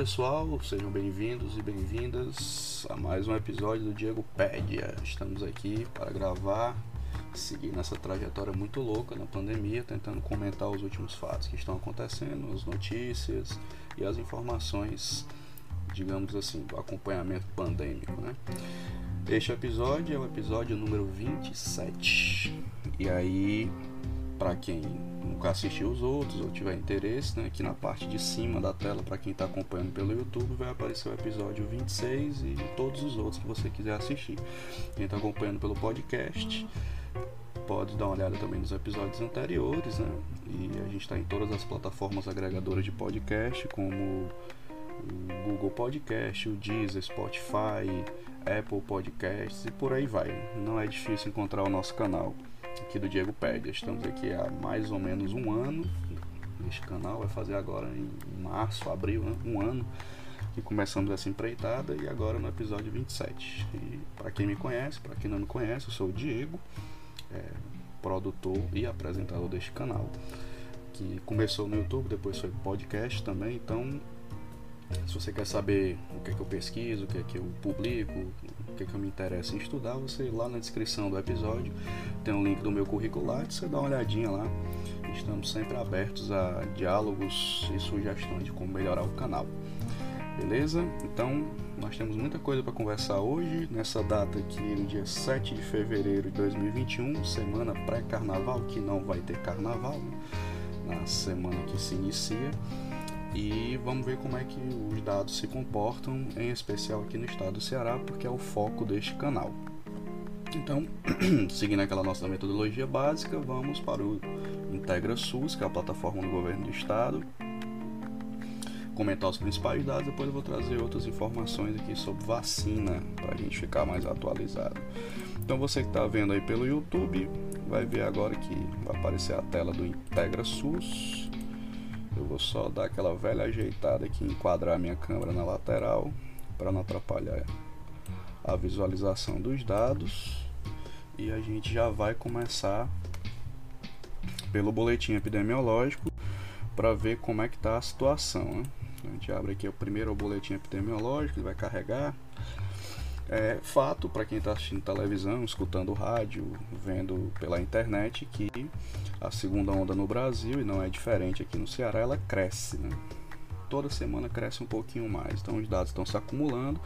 Pessoal, sejam bem-vindos e bem-vindas a mais um episódio do Diego Pédia. Estamos aqui para gravar, seguir nessa trajetória muito louca na pandemia, tentando comentar os últimos fatos que estão acontecendo, as notícias e as informações, digamos assim, do acompanhamento pandêmico, né? Este episódio é o episódio número 27. E aí para quem nunca assistiu os outros ou tiver interesse, né, aqui na parte de cima da tela, para quem está acompanhando pelo YouTube, vai aparecer o episódio 26 e todos os outros que você quiser assistir. Quem está acompanhando pelo podcast, pode dar uma olhada também nos episódios anteriores, né? E a gente está em todas as plataformas agregadoras de podcast, como o Google Podcast, o Deezer, Spotify, Apple Podcasts e por aí vai. Não é difícil encontrar o nosso canal aqui do Diego Pédia. Estamos aqui há mais ou menos um ano neste canal, vai fazer agora em março, abril, né? um ano que começamos essa empreitada e agora no episódio 27. E para quem me conhece, para quem não me conhece, eu sou o Diego, é, produtor e apresentador deste canal, que começou no YouTube, depois foi podcast também, então se você quer saber o que é que eu pesquiso, o que é que eu publico, o que é que eu me interesso em estudar, você lá na descrição do episódio tem um link do meu currículo lá, você dá uma olhadinha lá. Estamos sempre abertos a diálogos e sugestões de como melhorar o canal. Beleza? Então, nós temos muita coisa para conversar hoje, nessa data aqui, no dia 7 de fevereiro de 2021, semana pré-carnaval, que não vai ter carnaval, né? na semana que se inicia e vamos ver como é que os dados se comportam, em especial aqui no estado do Ceará, porque é o foco deste canal. Então, seguindo aquela nossa metodologia básica, vamos para o Integra SUS, que é a plataforma do governo do estado. Comentar os principais dados, depois eu vou trazer outras informações aqui sobre vacina, para a gente ficar mais atualizado. Então, você que está vendo aí pelo YouTube, vai ver agora que vai aparecer a tela do Integra SUS eu vou só dar aquela velha ajeitada aqui, enquadrar minha câmera na lateral para não atrapalhar a visualização dos dados. E a gente já vai começar pelo boletim epidemiológico para ver como é que está a situação. Né? A gente abre aqui o primeiro boletim epidemiológico, ele vai carregar. É fato para quem está assistindo televisão, escutando rádio, vendo pela internet que a segunda onda no Brasil, e não é diferente aqui no Ceará, ela cresce. Né? Toda semana cresce um pouquinho mais. Então os dados estão se acumulando.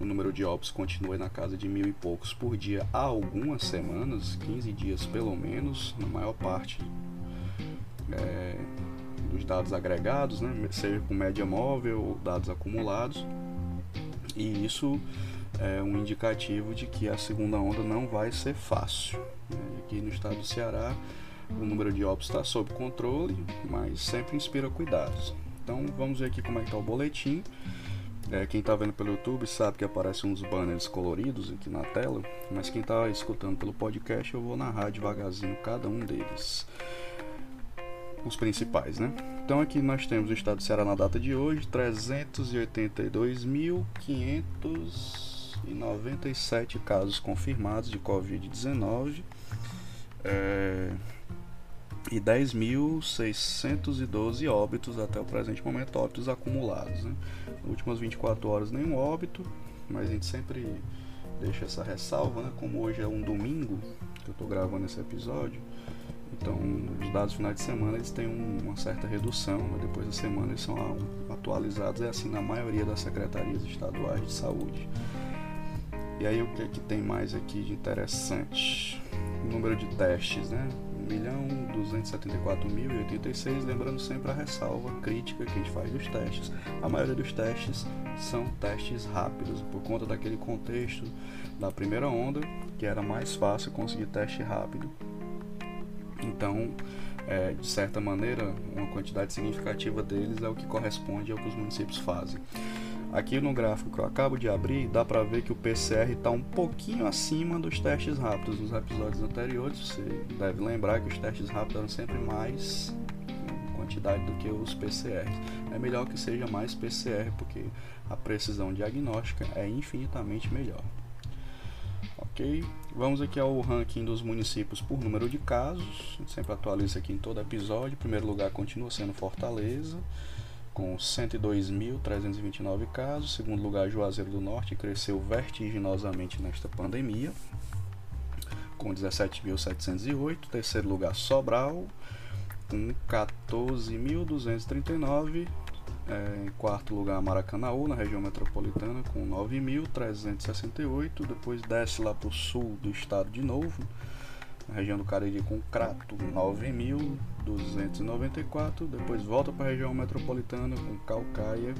O número de óbitos continua na casa de mil e poucos por dia há algumas semanas, 15 dias pelo menos, na maior parte é, dos dados agregados, né? seja com média móvel ou dados acumulados. E isso é um indicativo de que a segunda onda não vai ser fácil. Né? Aqui no estado do Ceará, o número de óbitos está sob controle, mas sempre inspira cuidados. Então vamos ver aqui como é que está o boletim. É, quem está vendo pelo YouTube sabe que aparecem uns banners coloridos aqui na tela, mas quem está escutando pelo podcast eu vou narrar devagarzinho cada um deles. Os principais, né? Então aqui nós temos o estado do Ceará na data de hoje, 382.500 e 97 casos confirmados de Covid-19 é, e 10.612 óbitos até o presente momento, óbitos acumulados. Né? Nas últimas 24 horas, nenhum óbito, mas a gente sempre deixa essa ressalva, né? como hoje é um domingo que eu estou gravando esse episódio, Então, os dados finais de semana eles têm uma certa redução, mas depois da semana eles são atualizados, é assim na maioria das secretarias estaduais de saúde. E aí o que, é que tem mais aqui de interessante? O número de testes, né? 1.274.086, lembrando sempre a ressalva crítica que a gente faz dos testes. A maioria dos testes são testes rápidos, por conta daquele contexto da primeira onda, que era mais fácil conseguir teste rápido. Então, é, de certa maneira, uma quantidade significativa deles é o que corresponde ao que os municípios fazem. Aqui no gráfico que eu acabo de abrir, dá para ver que o PCR está um pouquinho acima dos testes rápidos. Nos episódios anteriores, você deve lembrar que os testes rápidos eram sempre mais quantidade do que os PCRs. É melhor que seja mais PCR, porque a precisão diagnóstica é infinitamente melhor. Ok, vamos aqui ao ranking dos municípios por número de casos. Sempre atualiza aqui em todo episódio. Em primeiro lugar continua sendo Fortaleza com 102.329 casos. Segundo lugar, Juazeiro do Norte cresceu vertiginosamente nesta pandemia, com 17.708. Terceiro lugar, Sobral, com 14.239. É, em quarto lugar, Maracanaú, na região metropolitana, com 9.368. Depois desce lá para o sul do estado de novo, região do Cariri com Crato, 9.294, depois volta para a região metropolitana com Calcaia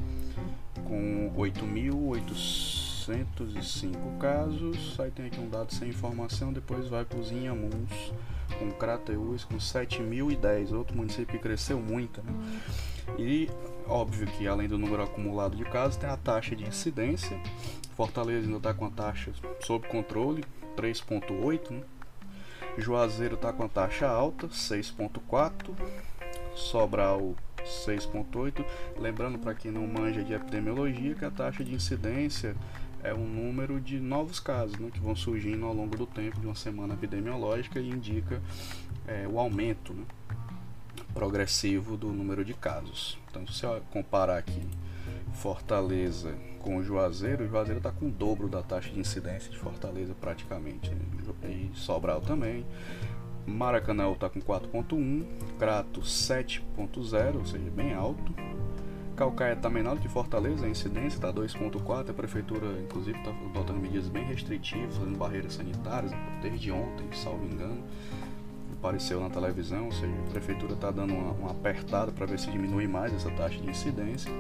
com 8.805 casos, aí tem aqui um dado sem informação, depois vai para os Inhamuns com Crateús com 7.010, outro município que cresceu muito, né? E óbvio que além do número acumulado de casos, tem a taxa de incidência. Fortaleza ainda está com a taxa sob controle, 3.8, né? Juazeiro está com a taxa alta, 6.4. Sobral 6.8. Lembrando para quem não manja de epidemiologia que a taxa de incidência é um número de novos casos né, que vão surgindo ao longo do tempo de uma semana epidemiológica e indica é, o aumento né, progressivo do número de casos. Então, se você comparar aqui Fortaleza com o Juazeiro, o Juazeiro está com o dobro da taxa de incidência de Fortaleza praticamente. Né? E Sobral também. Maracanã está com 4.1, Crato 7.0, ou seja, bem alto. Calcaia está menor que Fortaleza, a incidência está 2.4, a prefeitura inclusive está adotando medidas bem restritivas, fazendo barreiras sanitárias desde ontem, salvo engano. Apareceu na televisão, ou seja, a prefeitura está dando uma, uma apertada para ver se diminui mais essa taxa de incidência.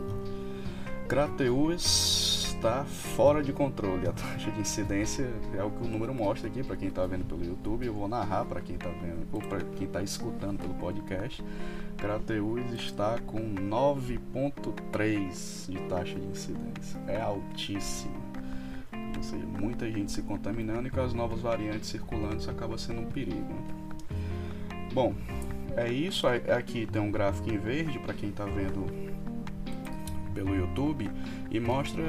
Crateus está fora de controle. A taxa de incidência é o que o número mostra aqui para quem está vendo pelo YouTube. Eu vou narrar para quem está vendo ou para quem está escutando pelo podcast. Crateus está com 9,3 de taxa de incidência. É altíssimo. Ou seja, muita gente se contaminando e com as novas variantes circulando isso acaba sendo um perigo. Bom, é isso. Aqui tem um gráfico em verde para quem está vendo pelo YouTube e mostra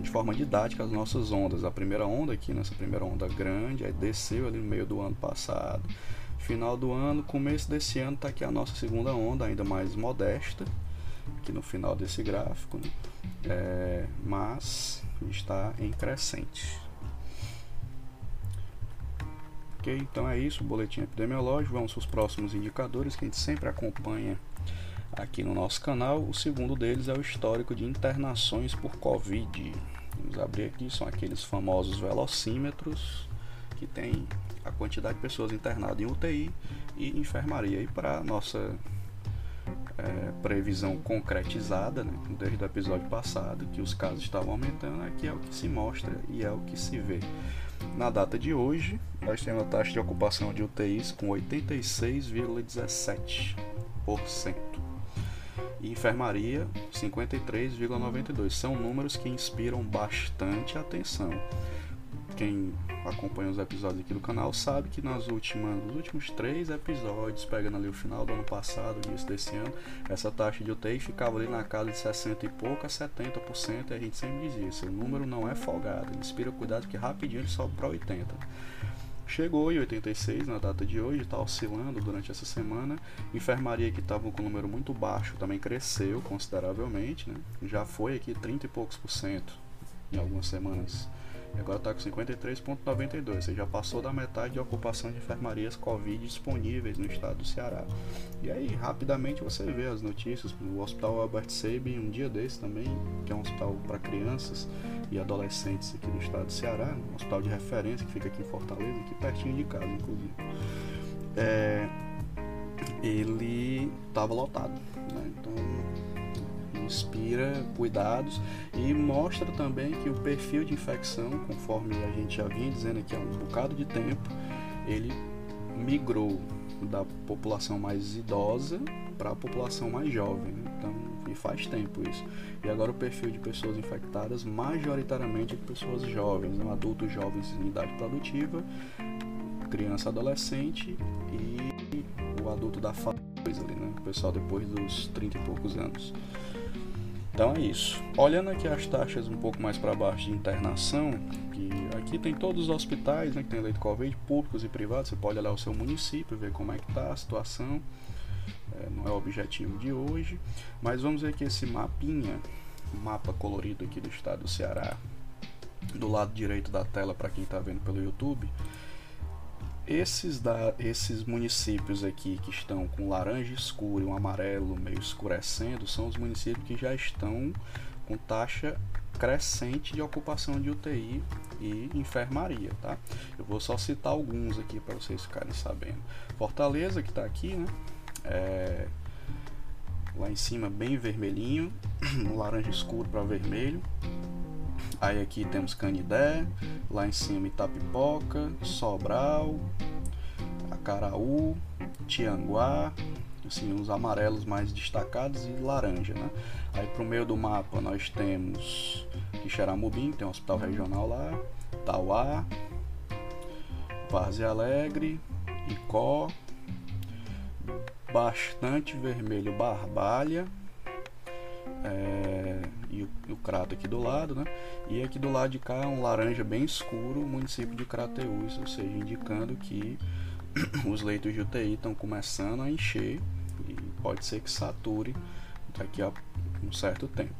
de forma didática as nossas ondas. A primeira onda aqui, nessa primeira onda grande, aí desceu ali no meio do ano passado. Final do ano, começo desse ano, está aqui a nossa segunda onda, ainda mais modesta, aqui no final desse gráfico, né? é, mas está em crescente. Ok, então é isso, boletim epidemiológico. Vamos para os próximos indicadores que a gente sempre acompanha aqui no nosso canal. O segundo deles é o histórico de internações por Covid. Vamos abrir aqui, são aqueles famosos velocímetros que tem a quantidade de pessoas internadas em UTI e enfermaria. E para nossa é, previsão concretizada, né, desde o episódio passado, que os casos estavam aumentando, aqui é o que se mostra e é o que se vê. Na data de hoje, nós temos a taxa de ocupação de UTIs com 86,17% e enfermaria 53,92. São números que inspiram bastante atenção. Quem acompanha os episódios aqui do canal sabe que nas últimas, nos últimos três episódios, pegando ali o final do ano passado, início desse ano, essa taxa de UTI ficava ali na casa de 60 e pouco a 70%, e a gente sempre dizia, esse número não é folgado, ele inspira cuidado que rapidinho ele sobe para 80%. Chegou em 86 na data de hoje, está oscilando durante essa semana. Enfermaria que estava com um número muito baixo também cresceu consideravelmente, né? já foi aqui 30 e poucos por cento em algumas semanas agora está com 53,92. Você já passou da metade de ocupação de enfermarias Covid disponíveis no estado do Ceará. E aí, rapidamente você vê as notícias. O Hospital Albert Sabin, um dia desse também, que é um hospital para crianças e adolescentes aqui do estado do Ceará, um hospital de referência que fica aqui em Fortaleza, aqui pertinho de casa, inclusive. É, ele estava lotado. Né? Então, inspira cuidados e mostra também que o perfil de infecção, conforme a gente já vinha dizendo aqui há um bocado de tempo, ele migrou da população mais idosa para a população mais jovem. Né? Então, e faz tempo isso. E agora o perfil de pessoas infectadas majoritariamente é de pessoas jovens, né? adultos jovens em idade produtiva, criança adolescente e o adulto da fase ali, né? O pessoal depois dos 30 e poucos anos. Então é isso. Olhando aqui as taxas um pouco mais para baixo de internação, que aqui tem todos os hospitais, né, que tem leito Covid, públicos e privados, você pode olhar o seu município, ver como é que tá a situação. É, não é o objetivo de hoje, mas vamos ver aqui esse mapinha, mapa colorido aqui do estado do Ceará, do lado direito da tela para quem está vendo pelo YouTube. Esses, da, esses municípios aqui que estão com laranja escuro e um amarelo meio escurecendo são os municípios que já estão com taxa crescente de ocupação de UTI e enfermaria, tá? Eu vou só citar alguns aqui para vocês ficarem sabendo. Fortaleza, que está aqui, né? É, lá em cima bem vermelhinho, laranja escuro para vermelho. Aí aqui temos Canidé, lá em cima Itapipoca, Sobral, Acaraú, Tianguá, assim, os amarelos mais destacados e laranja, né? Aí pro meio do mapa nós temos Quixeramobim, tem um hospital regional lá, Tauá, Várzea Alegre, Icó, bastante vermelho Barbalha, é, e, o, e o crato aqui do lado, né? E aqui do lado de cá um laranja bem escuro, o município de Crateús, ou seja, indicando que os leitos de UTI estão começando a encher e pode ser que sature daqui a um certo tempo.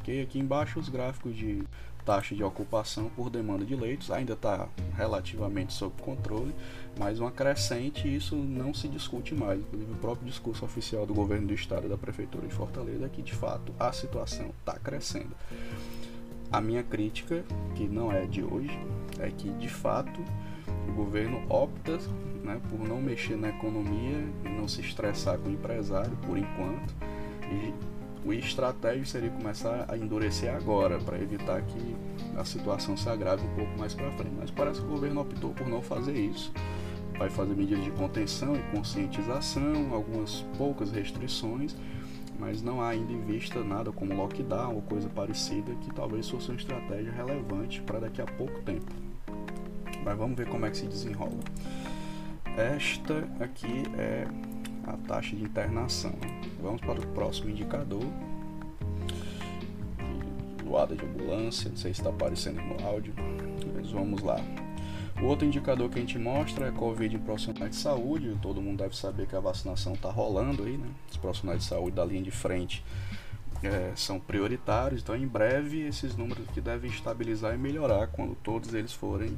Ok? Aqui embaixo os gráficos de taxa de ocupação por demanda de leitos ainda está relativamente sob controle, mas uma crescente isso não se discute mais. Inclusive, o próprio discurso oficial do governo do estado e da prefeitura de Fortaleza é que de fato a situação está crescendo. A minha crítica, que não é de hoje, é que de fato o governo opta né, por não mexer na economia, não se estressar com o empresário por enquanto e o estratégico seria começar a endurecer agora para evitar que a situação se agrave um pouco mais para frente. Mas parece que o governo optou por não fazer isso. Vai fazer medidas de contenção e conscientização, algumas poucas restrições, mas não há ainda em vista nada como lockdown ou coisa parecida que talvez fosse uma estratégia relevante para daqui a pouco tempo. Mas vamos ver como é que se desenrola. Esta aqui é a taxa de internação. Vamos para o próximo indicador. Voada de ambulância, não sei se está aparecendo no áudio, mas vamos lá. O outro indicador que a gente mostra é Covid em profissionais de saúde. Todo mundo deve saber que a vacinação está rolando aí, né? Os profissionais de saúde da linha de frente é, são prioritários, então em breve esses números aqui devem estabilizar e melhorar quando todos eles forem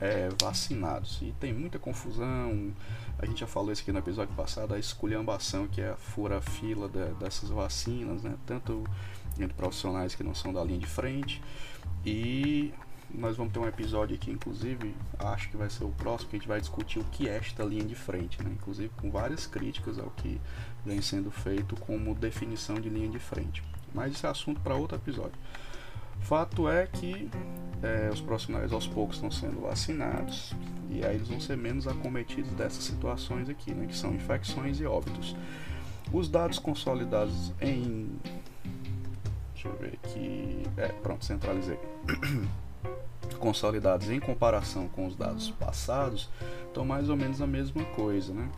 é, vacinados. E tem muita confusão, a gente já falou isso aqui no episódio passado, a esculhambação que é a fura-fila de, dessas vacinas, né? tanto entre profissionais que não são da linha de frente. E nós vamos ter um episódio aqui, inclusive, acho que vai ser o próximo, que a gente vai discutir o que é esta linha de frente, né? inclusive com várias críticas ao que vem sendo feito como definição de linha de frente. Mas esse é assunto para outro episódio. Fato é que é, os profissionais aos poucos estão sendo vacinados e aí eles vão ser menos acometidos dessas situações aqui, né, que são infecções e óbitos. Os dados consolidados em. Deixa eu ver aqui. É, pronto, centralizei. consolidados em comparação com os dados passados estão mais ou menos a mesma coisa, né?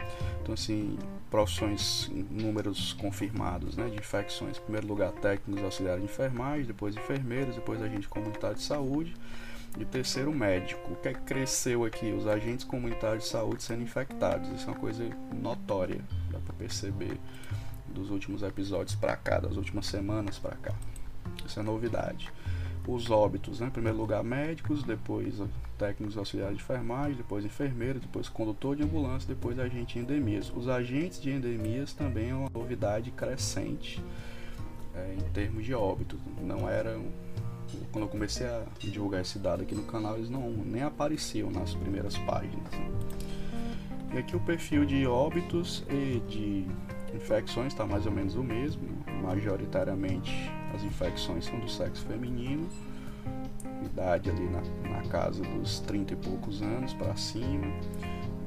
Então, assim, profissões, números confirmados, né, de infecções. Em primeiro lugar, técnicos auxiliares de enfermagem, depois enfermeiros, depois agente comunitário de saúde e terceiro, médico. O que, é que cresceu aqui? Os agentes comunitários de saúde sendo infectados. Isso é uma coisa notória, dá para perceber dos últimos episódios para cá, das últimas semanas para cá. Isso é novidade. Os óbitos, né? em primeiro lugar médicos, depois técnicos auxiliares de enfermagem, depois enfermeiro, depois condutor de ambulância, depois agente de endemias. Os agentes de endemias também é uma novidade crescente é, em termos de óbitos. Não era quando eu comecei a divulgar esse dado aqui no canal, eles não nem apareciam nas primeiras páginas. E aqui o perfil de óbitos e de infecções está mais ou menos o mesmo. Majoritariamente as infecções são do sexo feminino, idade ali na, na casa dos 30 e poucos anos para cima.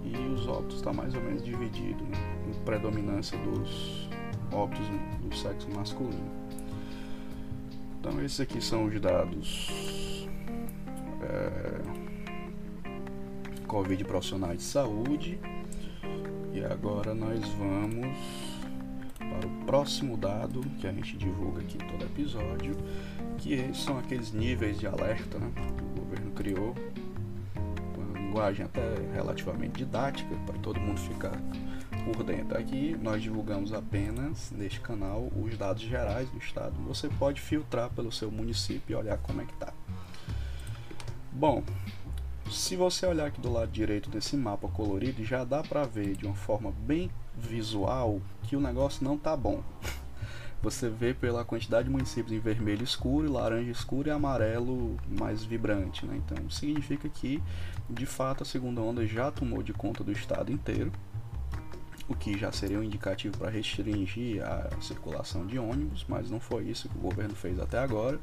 E os óbitos está mais ou menos dividido, né? com predominância dos óbitos do sexo masculino. Então esses aqui são os dados é, Covid profissionais de saúde. E agora nós vamos o próximo dado que a gente divulga aqui todo episódio, que são aqueles níveis de alerta né, que o governo criou, uma linguagem até relativamente didática para todo mundo ficar por dentro. Aqui nós divulgamos apenas neste canal os dados gerais do estado. Você pode filtrar pelo seu município e olhar como é que tá. Bom, se você olhar aqui do lado direito desse mapa colorido, já dá para ver de uma forma bem visual que o negócio não tá bom. Você vê pela quantidade de municípios em vermelho escuro, laranja escuro e amarelo mais vibrante. Né? Então significa que de fato a segunda onda já tomou de conta do estado inteiro, o que já seria um indicativo para restringir a circulação de ônibus, mas não foi isso que o governo fez até agora.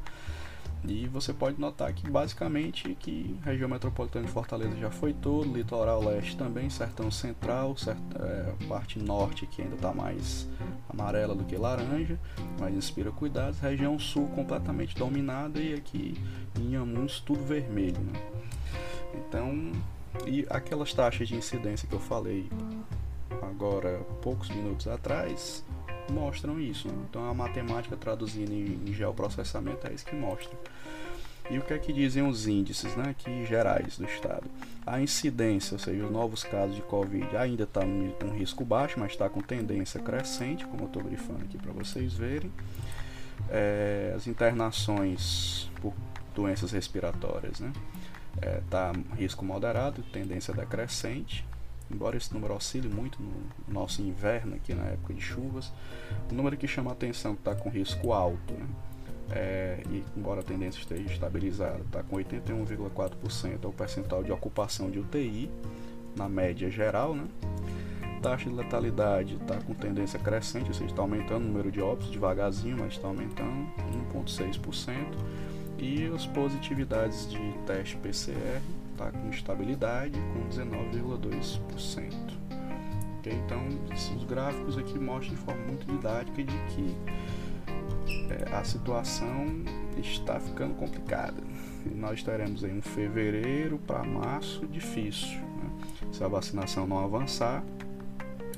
E você pode notar que basicamente que a região metropolitana de Fortaleza já foi todo, litoral leste também, sertão central, cert, é, parte norte que ainda está mais amarela do que laranja, mas inspira cuidados, região sul completamente dominada e aqui em Amuns tudo vermelho. Né? Então, e aquelas taxas de incidência que eu falei agora poucos minutos atrás, mostram isso. Então a matemática traduzida em, em geoprocessamento é isso que mostra. E o que é que dizem os índices né, aqui gerais do estado? A incidência, ou seja, os novos casos de Covid ainda está em um risco baixo, mas está com tendência crescente, como eu estou grifando aqui para vocês verem. É, as internações por doenças respiratórias, né? Está é, risco moderado, tendência decrescente embora esse número oscile muito no nosso inverno aqui na época de chuvas, o número que chama a atenção está com risco alto, né? É, e embora a tendência esteja estabilizada, está com 81,4% é o percentual de ocupação de UTI na média geral, né? Taxa de letalidade está com tendência crescente, ou seja, está aumentando o número de óbitos devagarzinho, mas está aumentando 1,6%. E as positividades de teste PCR está com estabilidade com 19,2%. Okay? Então, os gráficos aqui mostram de forma muito didática de que é, a situação está ficando complicada. E nós teremos aí um fevereiro para março difícil. Né? Se a vacinação não avançar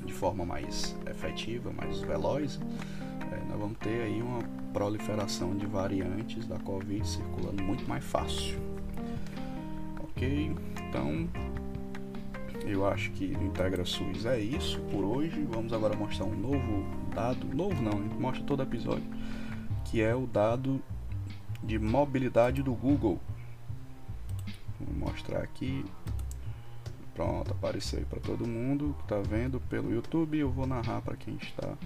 de forma mais efetiva, mais veloz, é, nós vamos ter aí uma proliferação de variantes da Covid circulando muito mais fácil. Ok? Então, eu acho que o Integra SUS é isso por hoje. Vamos agora mostrar um novo dado, novo não, mostra todo episódio, que é o dado de mobilidade do Google. Vou mostrar aqui. Pronto, apareceu aí para todo mundo que está vendo pelo YouTube. Eu vou narrar para quem está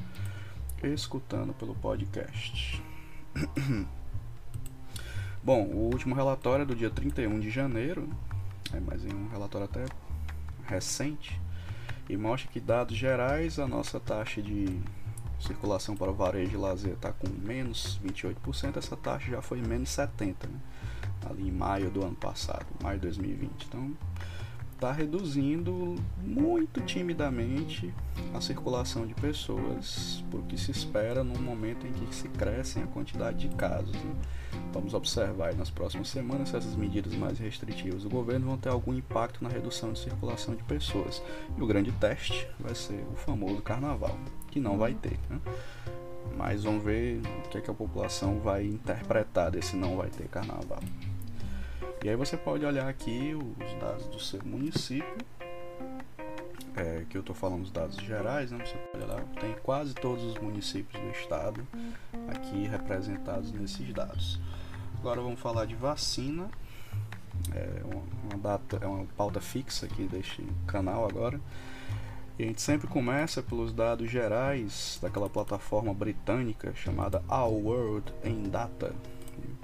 escutando pelo podcast. Bom, o último relatório é do dia 31 de janeiro, é, mas em um relatório até recente, e mostra que dados gerais, a nossa taxa de circulação para varejo e lazer está com menos 28%, essa taxa já foi menos 70%, né? ali em maio do ano passado, maio de 2020. Então, está reduzindo muito timidamente a circulação de pessoas, porque se espera num momento em que se crescem a quantidade de casos. Né? Vamos observar nas próximas semanas se essas medidas mais restritivas do governo vão ter algum impacto na redução de circulação de pessoas. E o grande teste vai ser o famoso carnaval, que não vai ter. Né? Mas vamos ver o que, é que a população vai interpretar desse não vai ter carnaval. E aí você pode olhar aqui os dados do seu município, é, que eu estou falando os dados gerais, né? você pode olhar, tem quase todos os municípios do estado aqui representados nesses dados. Agora vamos falar de vacina. É uma data, é uma pauta fixa aqui deste canal agora. E a gente sempre começa pelos dados gerais daquela plataforma britânica chamada Our World in Data,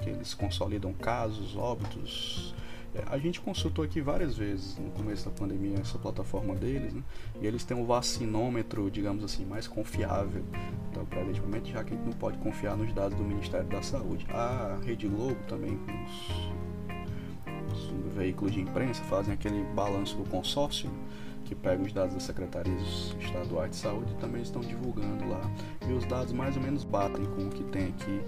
que eles consolidam casos, óbitos. É, a gente consultou aqui várias vezes no começo da pandemia essa plataforma deles, né? e eles têm um vacinômetro, digamos assim, mais confiável. Então, praticamente, já que a gente não pode confiar nos dados do Ministério da Saúde. A Rede Globo também, com os, os veículos de imprensa, fazem aquele balanço do consórcio que pega os dados das secretarias estaduais de saúde também estão divulgando lá. E os dados mais ou menos batem com o que tem aqui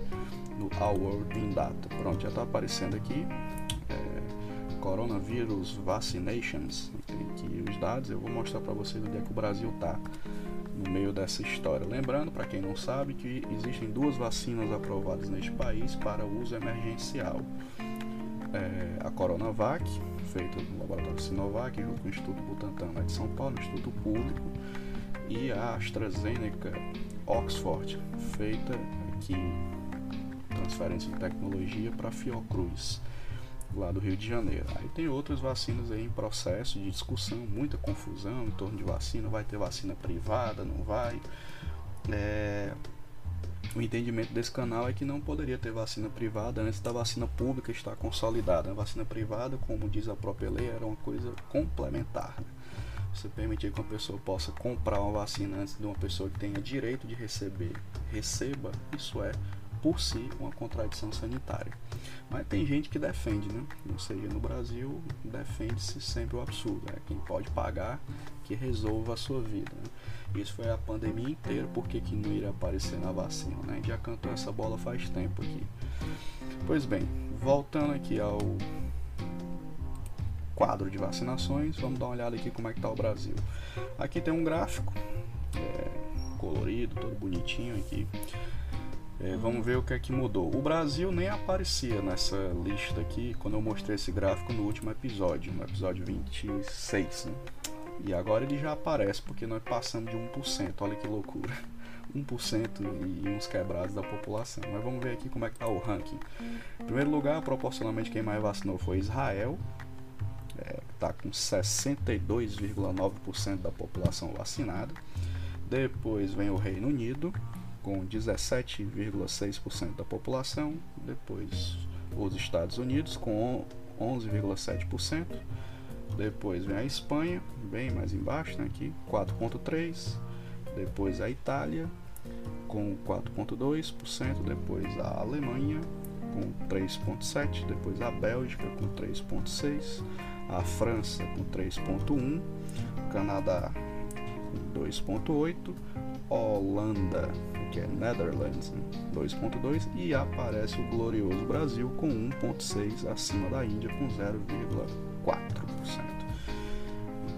no Our World in Data. Pronto, já está aparecendo aqui. É, Coronavirus Vaccinations. Tem aqui os dados. Eu vou mostrar para vocês onde é que o Brasil está no meio dessa história. Lembrando, para quem não sabe, que existem duas vacinas aprovadas neste país para uso emergencial. É, a Coronavac, feita no laboratório Sinovac, junto com o Instituto Butantan lá de São Paulo, Instituto Público, e a AstraZeneca Oxford, feita aqui, transferência de tecnologia para Fiocruz, lá do Rio de Janeiro. Aí tem outras vacinas aí em processo de discussão, muita confusão em torno de vacina, vai ter vacina privada, não vai. É, o entendimento desse canal é que não poderia ter vacina privada antes da vacina pública estar consolidada. A vacina privada, como diz a própria lei, era uma coisa complementar. Né? Você permitir que uma pessoa possa comprar uma vacina antes de uma pessoa que tenha direito de receber, receba, isso é, por si, uma contradição sanitária. Mas tem gente que defende, né? Ou seja, no Brasil defende-se sempre o absurdo. É né? quem pode pagar que resolva a sua vida. Né? Isso foi a pandemia inteira, por que, que não iria aparecer na vacina? Né? A gente já cantou essa bola faz tempo aqui. Pois bem, voltando aqui ao quadro de vacinações, vamos dar uma olhada aqui como é que está o Brasil. Aqui tem um gráfico é, colorido, todo bonitinho aqui. É, vamos ver o que é que mudou. O Brasil nem aparecia nessa lista aqui quando eu mostrei esse gráfico no último episódio, no episódio 26. Né? E agora ele já aparece porque nós passamos de 1%. Olha que loucura. 1% e uns quebrados da população. Mas vamos ver aqui como é que está o ranking. Em primeiro lugar, proporcionalmente quem mais vacinou foi Israel. Está é, com 62,9% da população vacinada. Depois vem o Reino Unido, com 17,6% da população, depois os Estados Unidos com 11,7%, depois vem a Espanha, bem mais embaixo, né, aqui, 4,3%, depois a Itália com 4,2%, depois a Alemanha com 3,7%, depois a Bélgica com 3,6%, a França com 3,1%, Canadá com 2,8%, Holanda que é Netherlands 2.2 né? e aparece o glorioso Brasil com 1.6 acima da Índia com 0,4%.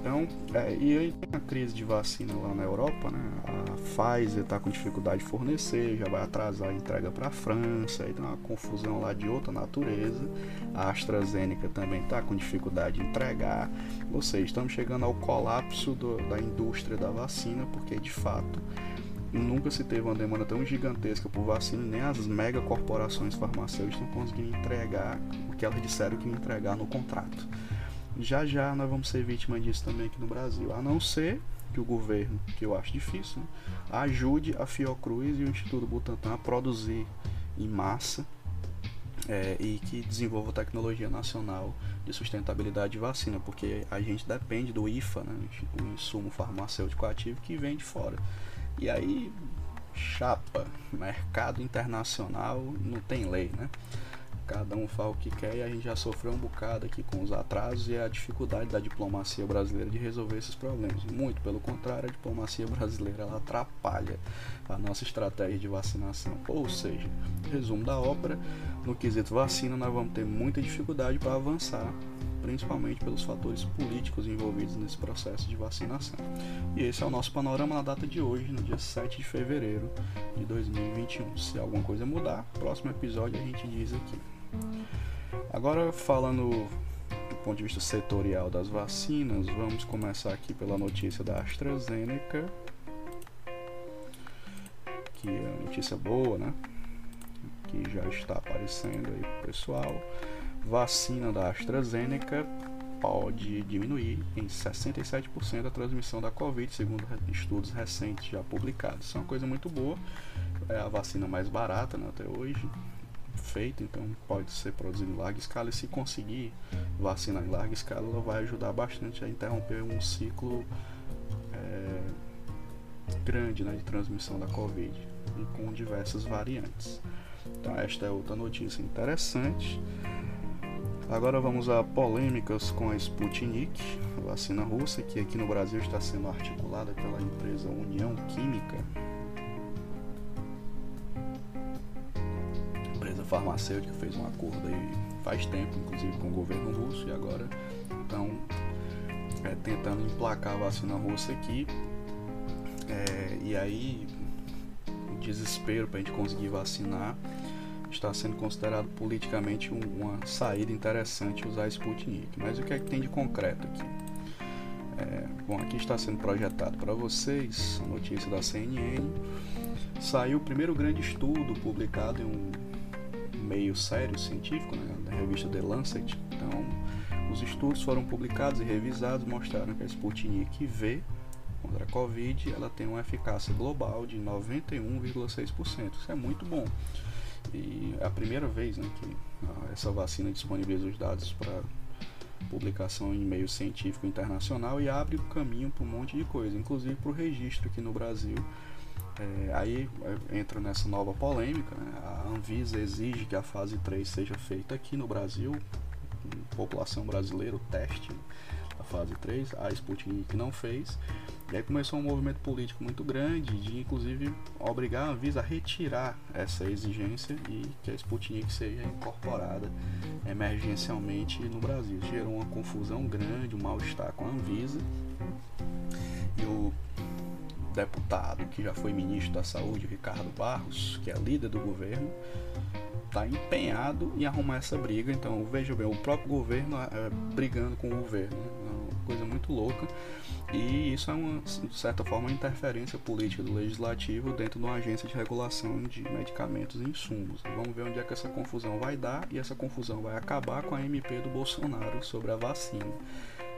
Então, é, e aí tem a crise de vacina lá na Europa, né? A Pfizer está com dificuldade de fornecer, já vai atrasar a entrega para a França, aí tem uma confusão lá de outra natureza. A AstraZeneca também está com dificuldade de entregar. Ou seja, estamos chegando ao colapso do, da indústria da vacina, porque de fato nunca se teve uma demanda tão gigantesca por vacina, nem as mega corporações farmacêuticas não conseguiram entregar o que elas disseram que iam entregar no contrato. Já já nós vamos ser vítima disso também aqui no Brasil, a não ser que o governo, que eu acho difícil, né, ajude a Fiocruz e o Instituto Butantan a produzir em massa é, e que desenvolva tecnologia nacional de sustentabilidade de vacina, porque a gente depende do IFA, né, o insumo farmacêutico ativo que vem de fora. E aí, chapa, mercado internacional não tem lei, né? Cada um fala o que quer e a gente já sofreu um bocado aqui com os atrasos e a dificuldade da diplomacia brasileira de resolver esses problemas. Muito pelo contrário, a diplomacia brasileira ela atrapalha a nossa estratégia de vacinação. Ou seja, resumo da ópera, no quesito vacina nós vamos ter muita dificuldade para avançar principalmente pelos fatores políticos envolvidos nesse processo de vacinação. E esse é o nosso panorama na data de hoje, no dia 7 de fevereiro de 2021. Se alguma coisa mudar, próximo episódio a gente diz aqui. Agora, falando do ponto de vista setorial das vacinas, vamos começar aqui pela notícia da AstraZeneca, que é uma notícia boa, né? que já está aparecendo aí pro pessoal. Vacina da AstraZeneca pode diminuir em 67% a transmissão da Covid, segundo estudos recentes já publicados. Isso é uma coisa muito boa. É a vacina mais barata né, até hoje feita, então pode ser produzida em larga escala e se conseguir vacinar em larga escala, ela vai ajudar bastante a interromper um ciclo é, grande né, de transmissão da Covid e com diversas variantes. Então esta é outra notícia interessante. Agora vamos a polêmicas com a Sputnik, a vacina russa, que aqui no Brasil está sendo articulada pela empresa União Química. Empresa farmacêutica fez um acordo aí faz tempo, inclusive com o governo russo, e agora estão é, tentando emplacar a vacina russa aqui. É, e aí, desespero para a gente conseguir vacinar está sendo considerado politicamente uma saída interessante usar Sputnik. Mas o que é que tem de concreto aqui? É, bom, aqui está sendo projetado para vocês a notícia da CNN. Saiu o primeiro grande estudo publicado em um meio sério científico, né, na revista The Lancet. Então, os estudos foram publicados e revisados mostraram que a Sputnik V contra a Covid ela tem uma eficácia global de 91,6%. Isso é muito bom. E é a primeira vez né, que ah, essa vacina disponibiliza os dados para publicação em meio científico internacional e abre o caminho para um monte de coisa, inclusive para o registro aqui no Brasil. É, aí é, entra nessa nova polêmica, né? a Anvisa exige que a fase 3 seja feita aqui no Brasil, população brasileira, o teste da fase 3, a Sputnik não fez, e aí começou um movimento político muito grande de inclusive obrigar a Anvisa a retirar essa exigência e que a Sputnik seja incorporada emergencialmente no Brasil. Gerou uma confusão grande, um mal-estar com a Anvisa. E o deputado que já foi ministro da Saúde, Ricardo Barros, que é líder do governo, está empenhado em arrumar essa briga. Então, veja bem, o próprio governo é, brigando com o governo. Coisa muito louca. E isso é uma, de certa forma, uma interferência política do legislativo dentro de uma agência de regulação de medicamentos e insumos. Vamos ver onde é que essa confusão vai dar e essa confusão vai acabar com a MP do Bolsonaro sobre a vacina.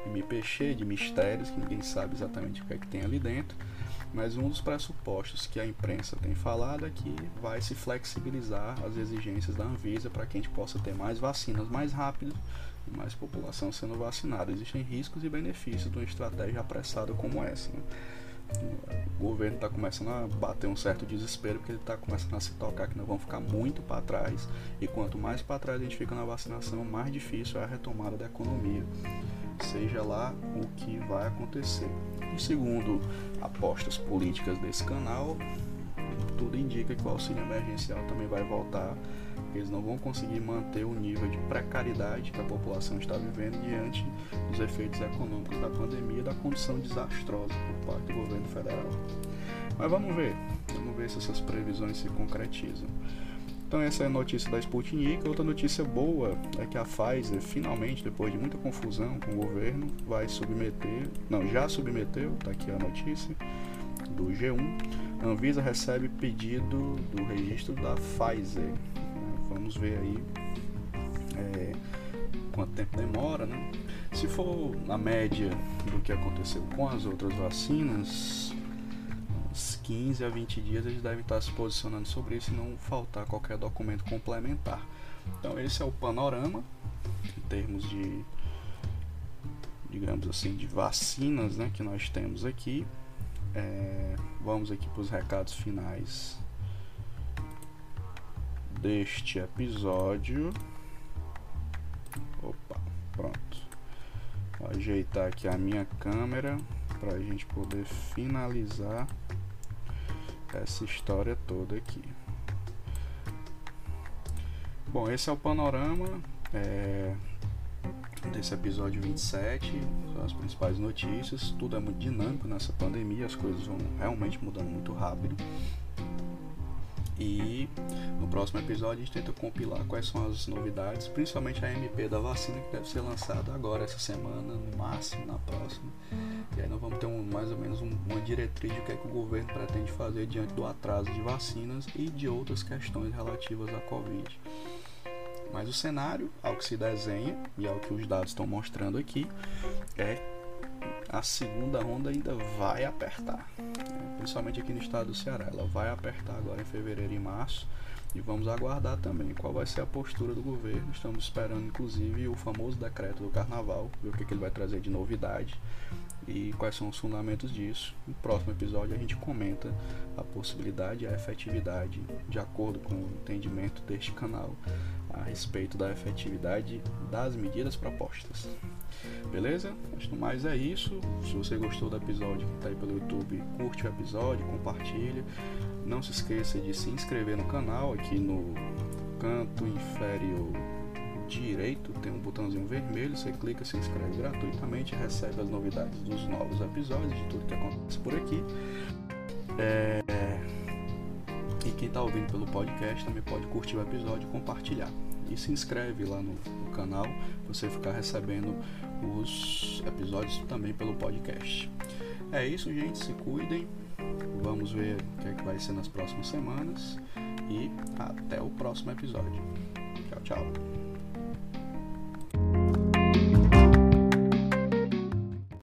MP cheia de mistérios que ninguém sabe exatamente o que é que tem ali dentro. Mas um dos pressupostos que a imprensa tem falado é que vai se flexibilizar as exigências da Anvisa para que a gente possa ter mais vacinas mais rápido mais população sendo vacinada. Existem riscos e benefícios de uma estratégia apressada como essa. Né? O governo está começando a bater um certo desespero porque ele está começando a se tocar que nós vamos ficar muito para trás e quanto mais para trás a gente fica na vacinação, mais difícil é a retomada da economia, seja lá o que vai acontecer. E segundo apostas políticas desse canal, tudo indica que o auxílio emergencial também vai voltar eles não vão conseguir manter o nível de precariedade que a população está vivendo diante dos efeitos econômicos da pandemia e da condição desastrosa por parte do governo federal. Mas vamos ver, vamos ver se essas previsões se concretizam. Então essa é a notícia da Sputnik. Outra notícia boa é que a Pfizer finalmente, depois de muita confusão com o governo, vai submeter, não, já submeteu, está aqui a notícia do G1. A Anvisa recebe pedido do registro da Pfizer Vamos ver aí é, quanto tempo demora, né? Se for na média do que aconteceu com as outras vacinas, 15 a 20 dias eles devem estar se posicionando sobre isso e não faltar qualquer documento complementar. Então esse é o panorama em termos de digamos assim de vacinas né, que nós temos aqui. É, vamos aqui para os recados finais deste episódio. Opa, pronto. Vou ajeitar aqui a minha câmera para a gente poder finalizar essa história toda aqui. Bom, esse é o panorama é, desse episódio 27, as principais notícias. Tudo é muito dinâmico nessa pandemia, as coisas vão realmente mudando muito rápido. E no próximo episódio a gente tenta compilar quais são as novidades, principalmente a MP da vacina que deve ser lançada agora essa semana, no máximo na próxima. E aí nós vamos ter um, mais ou menos um, uma diretriz de o que, é que o governo pretende fazer diante do atraso de vacinas e de outras questões relativas à Covid. Mas o cenário, ao que se desenha e ao que os dados estão mostrando aqui, é a segunda onda ainda vai apertar, principalmente aqui no estado do Ceará. Ela vai apertar agora em fevereiro e março e vamos aguardar também qual vai ser a postura do governo. Estamos esperando, inclusive, o famoso decreto do carnaval, ver o que, que ele vai trazer de novidade e quais são os fundamentos disso. No próximo episódio a gente comenta a possibilidade e a efetividade, de acordo com o entendimento deste canal, a respeito da efetividade das medidas propostas. Beleza? Que mais é isso. Se você gostou do episódio que está aí pelo YouTube, curte o episódio, compartilha. Não se esqueça de se inscrever no canal aqui no canto inferior direito tem um botãozinho vermelho, você clica, se inscreve gratuitamente, recebe as novidades dos novos episódios, de tudo que acontece por aqui. É... E quem está ouvindo pelo podcast também pode curtir o episódio e compartilhar. E se inscreve lá no, no canal você ficar recebendo os episódios também pelo podcast. É isso, gente. Se cuidem. Vamos ver o que, é que vai ser nas próximas semanas. E até o próximo episódio. Tchau, tchau.